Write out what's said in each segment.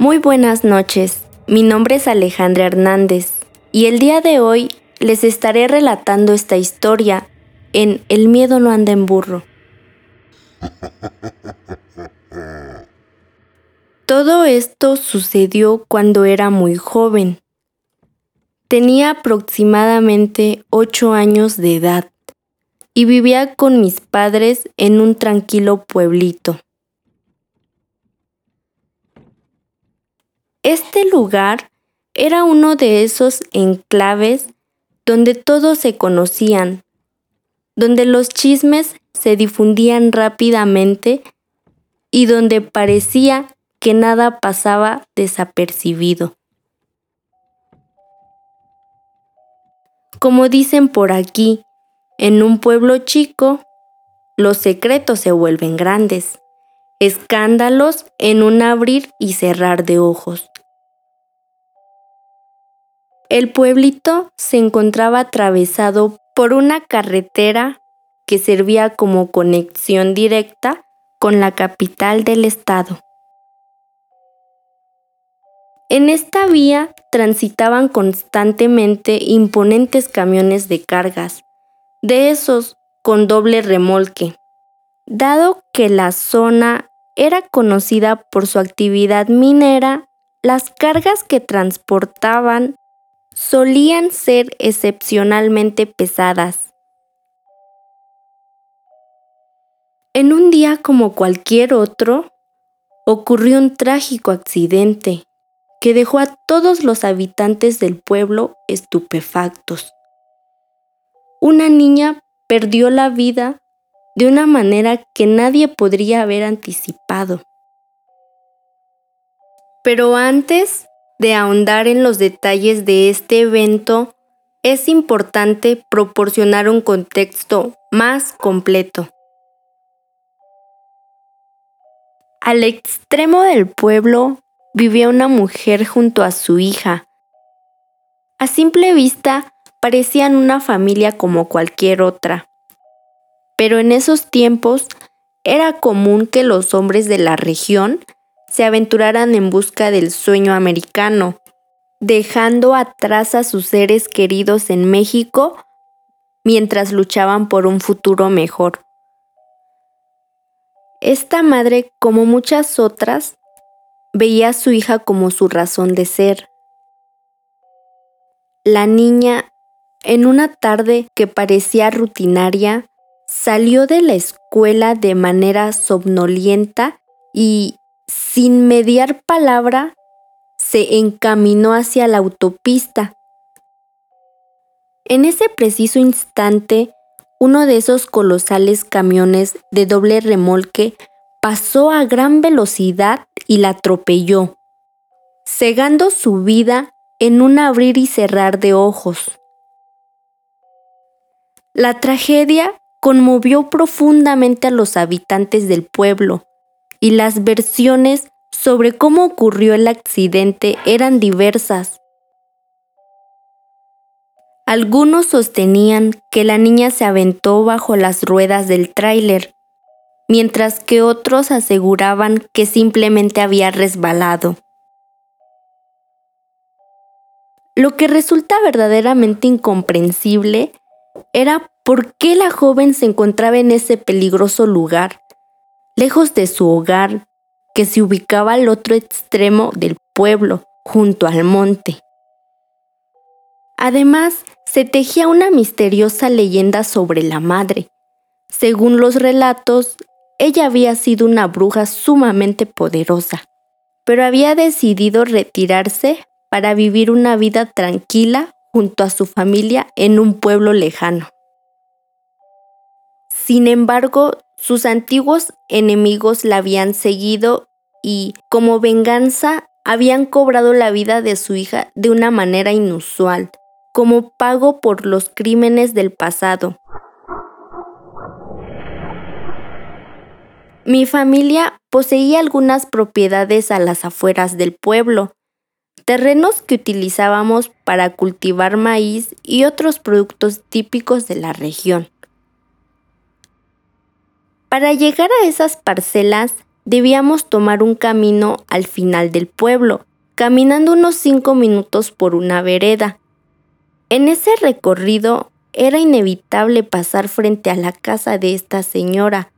Muy buenas noches, mi nombre es Alejandra Hernández y el día de hoy les estaré relatando esta historia en El miedo no anda en burro. Todo esto sucedió cuando era muy joven. Tenía aproximadamente 8 años de edad y vivía con mis padres en un tranquilo pueblito. Este lugar era uno de esos enclaves donde todos se conocían, donde los chismes se difundían rápidamente y donde parecía que nada pasaba desapercibido. Como dicen por aquí, en un pueblo chico, los secretos se vuelven grandes, escándalos en un abrir y cerrar de ojos. El pueblito se encontraba atravesado por una carretera que servía como conexión directa con la capital del estado. En esta vía transitaban constantemente imponentes camiones de cargas, de esos con doble remolque. Dado que la zona era conocida por su actividad minera, las cargas que transportaban solían ser excepcionalmente pesadas. En un día como cualquier otro, ocurrió un trágico accidente que dejó a todos los habitantes del pueblo estupefactos. Una niña perdió la vida de una manera que nadie podría haber anticipado. Pero antes de ahondar en los detalles de este evento, es importante proporcionar un contexto más completo. Al extremo del pueblo vivía una mujer junto a su hija. A simple vista parecían una familia como cualquier otra. Pero en esos tiempos era común que los hombres de la región se aventuraran en busca del sueño americano, dejando atrás a sus seres queridos en México mientras luchaban por un futuro mejor. Esta madre, como muchas otras, veía a su hija como su razón de ser. La niña, en una tarde que parecía rutinaria, salió de la escuela de manera somnolienta y, sin mediar palabra, se encaminó hacia la autopista. En ese preciso instante, uno de esos colosales camiones de doble remolque pasó a gran velocidad y la atropelló, cegando su vida en un abrir y cerrar de ojos. La tragedia conmovió profundamente a los habitantes del pueblo y las versiones sobre cómo ocurrió el accidente eran diversas. Algunos sostenían que la niña se aventó bajo las ruedas del tráiler, mientras que otros aseguraban que simplemente había resbalado. Lo que resulta verdaderamente incomprensible era por qué la joven se encontraba en ese peligroso lugar, lejos de su hogar, que se ubicaba al otro extremo del pueblo, junto al monte. Además, se tejía una misteriosa leyenda sobre la madre. Según los relatos, ella había sido una bruja sumamente poderosa, pero había decidido retirarse para vivir una vida tranquila junto a su familia en un pueblo lejano. Sin embargo, sus antiguos enemigos la habían seguido y, como venganza, habían cobrado la vida de su hija de una manera inusual, como pago por los crímenes del pasado. Mi familia poseía algunas propiedades a las afueras del pueblo, terrenos que utilizábamos para cultivar maíz y otros productos típicos de la región. Para llegar a esas parcelas debíamos tomar un camino al final del pueblo, caminando unos cinco minutos por una vereda. En ese recorrido era inevitable pasar frente a la casa de esta señora.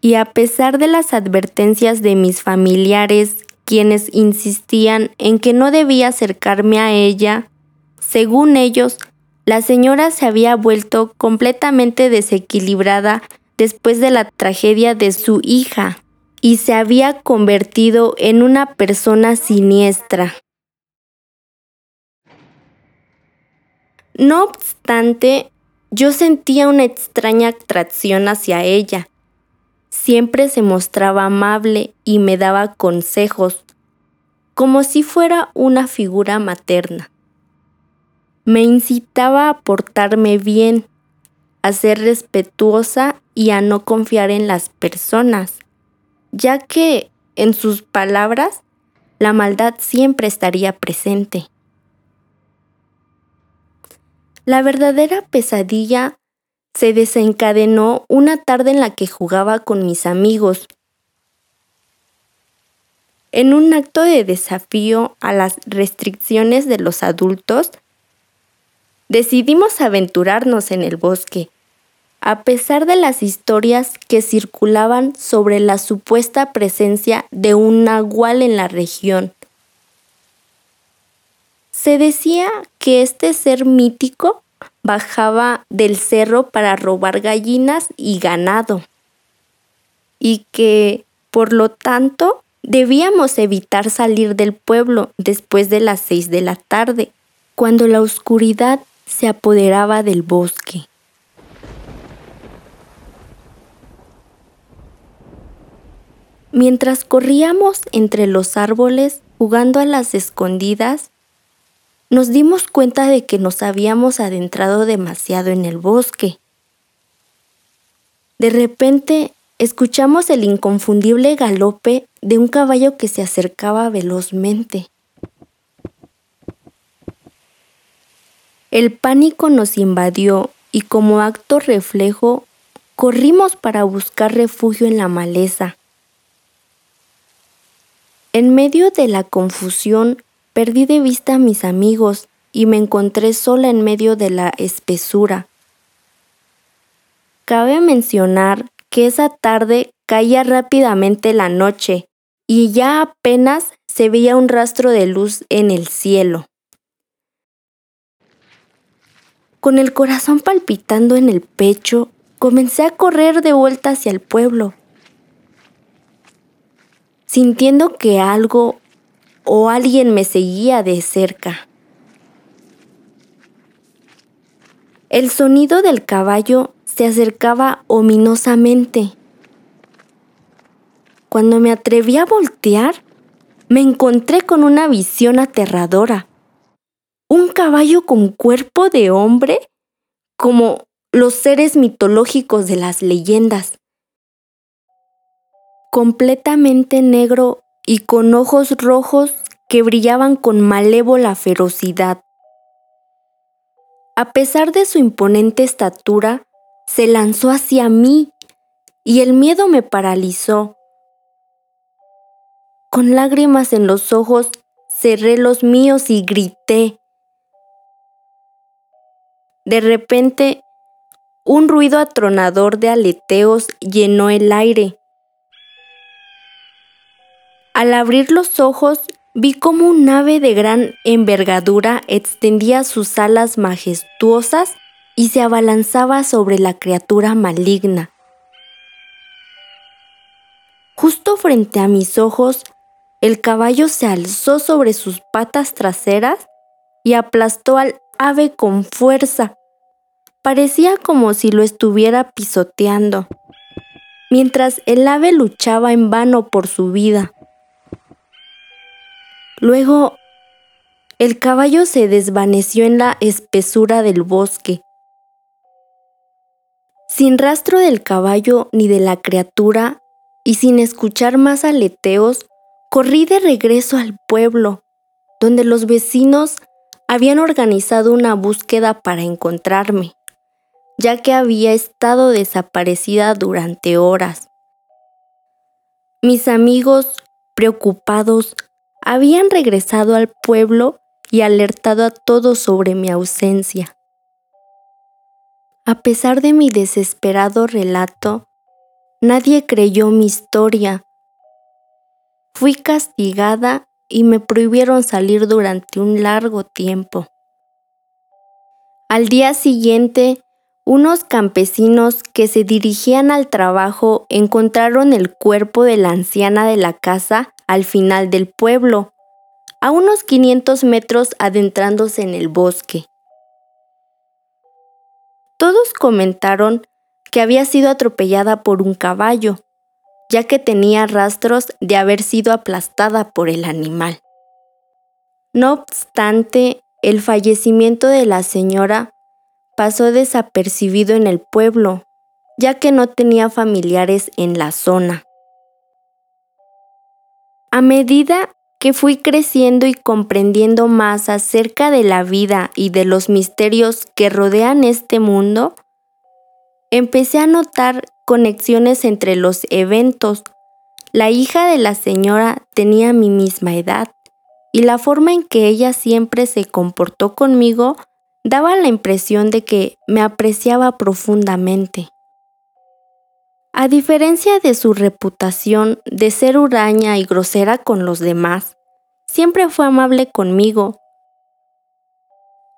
Y a pesar de las advertencias de mis familiares, quienes insistían en que no debía acercarme a ella, según ellos, la señora se había vuelto completamente desequilibrada después de la tragedia de su hija y se había convertido en una persona siniestra. No obstante, yo sentía una extraña atracción hacia ella. Siempre se mostraba amable y me daba consejos, como si fuera una figura materna. Me incitaba a portarme bien, a ser respetuosa y a no confiar en las personas, ya que, en sus palabras, la maldad siempre estaría presente. La verdadera pesadilla se desencadenó una tarde en la que jugaba con mis amigos. En un acto de desafío a las restricciones de los adultos, decidimos aventurarnos en el bosque, a pesar de las historias que circulaban sobre la supuesta presencia de un nahual en la región. Se decía que este ser mítico bajaba del cerro para robar gallinas y ganado, y que, por lo tanto, debíamos evitar salir del pueblo después de las seis de la tarde, cuando la oscuridad se apoderaba del bosque. Mientras corríamos entre los árboles jugando a las escondidas, nos dimos cuenta de que nos habíamos adentrado demasiado en el bosque. De repente escuchamos el inconfundible galope de un caballo que se acercaba velozmente. El pánico nos invadió y como acto reflejo corrimos para buscar refugio en la maleza. En medio de la confusión perdí de vista a mis amigos y me encontré sola en medio de la espesura. Cabe mencionar que esa tarde caía rápidamente la noche y ya apenas se veía un rastro de luz en el cielo. Con el corazón palpitando en el pecho, comencé a correr de vuelta hacia el pueblo, sintiendo que algo o alguien me seguía de cerca. El sonido del caballo se acercaba ominosamente. Cuando me atreví a voltear, me encontré con una visión aterradora un caballo con cuerpo de hombre como los seres mitológicos de las leyendas. Completamente negro y con ojos rojos que brillaban con malévola ferocidad. A pesar de su imponente estatura, se lanzó hacia mí y el miedo me paralizó. Con lágrimas en los ojos, cerré los míos y grité. De repente, un ruido atronador de aleteos llenó el aire. Al abrir los ojos, vi como un ave de gran envergadura extendía sus alas majestuosas y se abalanzaba sobre la criatura maligna. Justo frente a mis ojos, el caballo se alzó sobre sus patas traseras y aplastó al ave con fuerza. Parecía como si lo estuviera pisoteando, mientras el ave luchaba en vano por su vida. Luego, el caballo se desvaneció en la espesura del bosque. Sin rastro del caballo ni de la criatura, y sin escuchar más aleteos, corrí de regreso al pueblo, donde los vecinos habían organizado una búsqueda para encontrarme, ya que había estado desaparecida durante horas. Mis amigos, preocupados, habían regresado al pueblo y alertado a todos sobre mi ausencia. A pesar de mi desesperado relato, nadie creyó mi historia. Fui castigada y me prohibieron salir durante un largo tiempo. Al día siguiente, unos campesinos que se dirigían al trabajo encontraron el cuerpo de la anciana de la casa al final del pueblo, a unos 500 metros adentrándose en el bosque. Todos comentaron que había sido atropellada por un caballo, ya que tenía rastros de haber sido aplastada por el animal. No obstante, el fallecimiento de la señora pasó desapercibido en el pueblo, ya que no tenía familiares en la zona. A medida que fui creciendo y comprendiendo más acerca de la vida y de los misterios que rodean este mundo, empecé a notar conexiones entre los eventos. La hija de la señora tenía mi misma edad y la forma en que ella siempre se comportó conmigo daba la impresión de que me apreciaba profundamente. A diferencia de su reputación de ser huraña y grosera con los demás, siempre fue amable conmigo.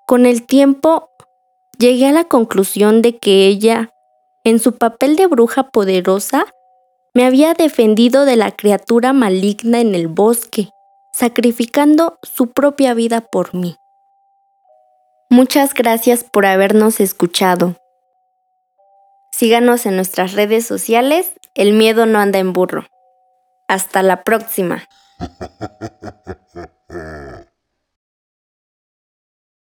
Con el tiempo, llegué a la conclusión de que ella, en su papel de bruja poderosa, me había defendido de la criatura maligna en el bosque, sacrificando su propia vida por mí. Muchas gracias por habernos escuchado. Síganos en nuestras redes sociales, el miedo no anda en burro. Hasta la próxima.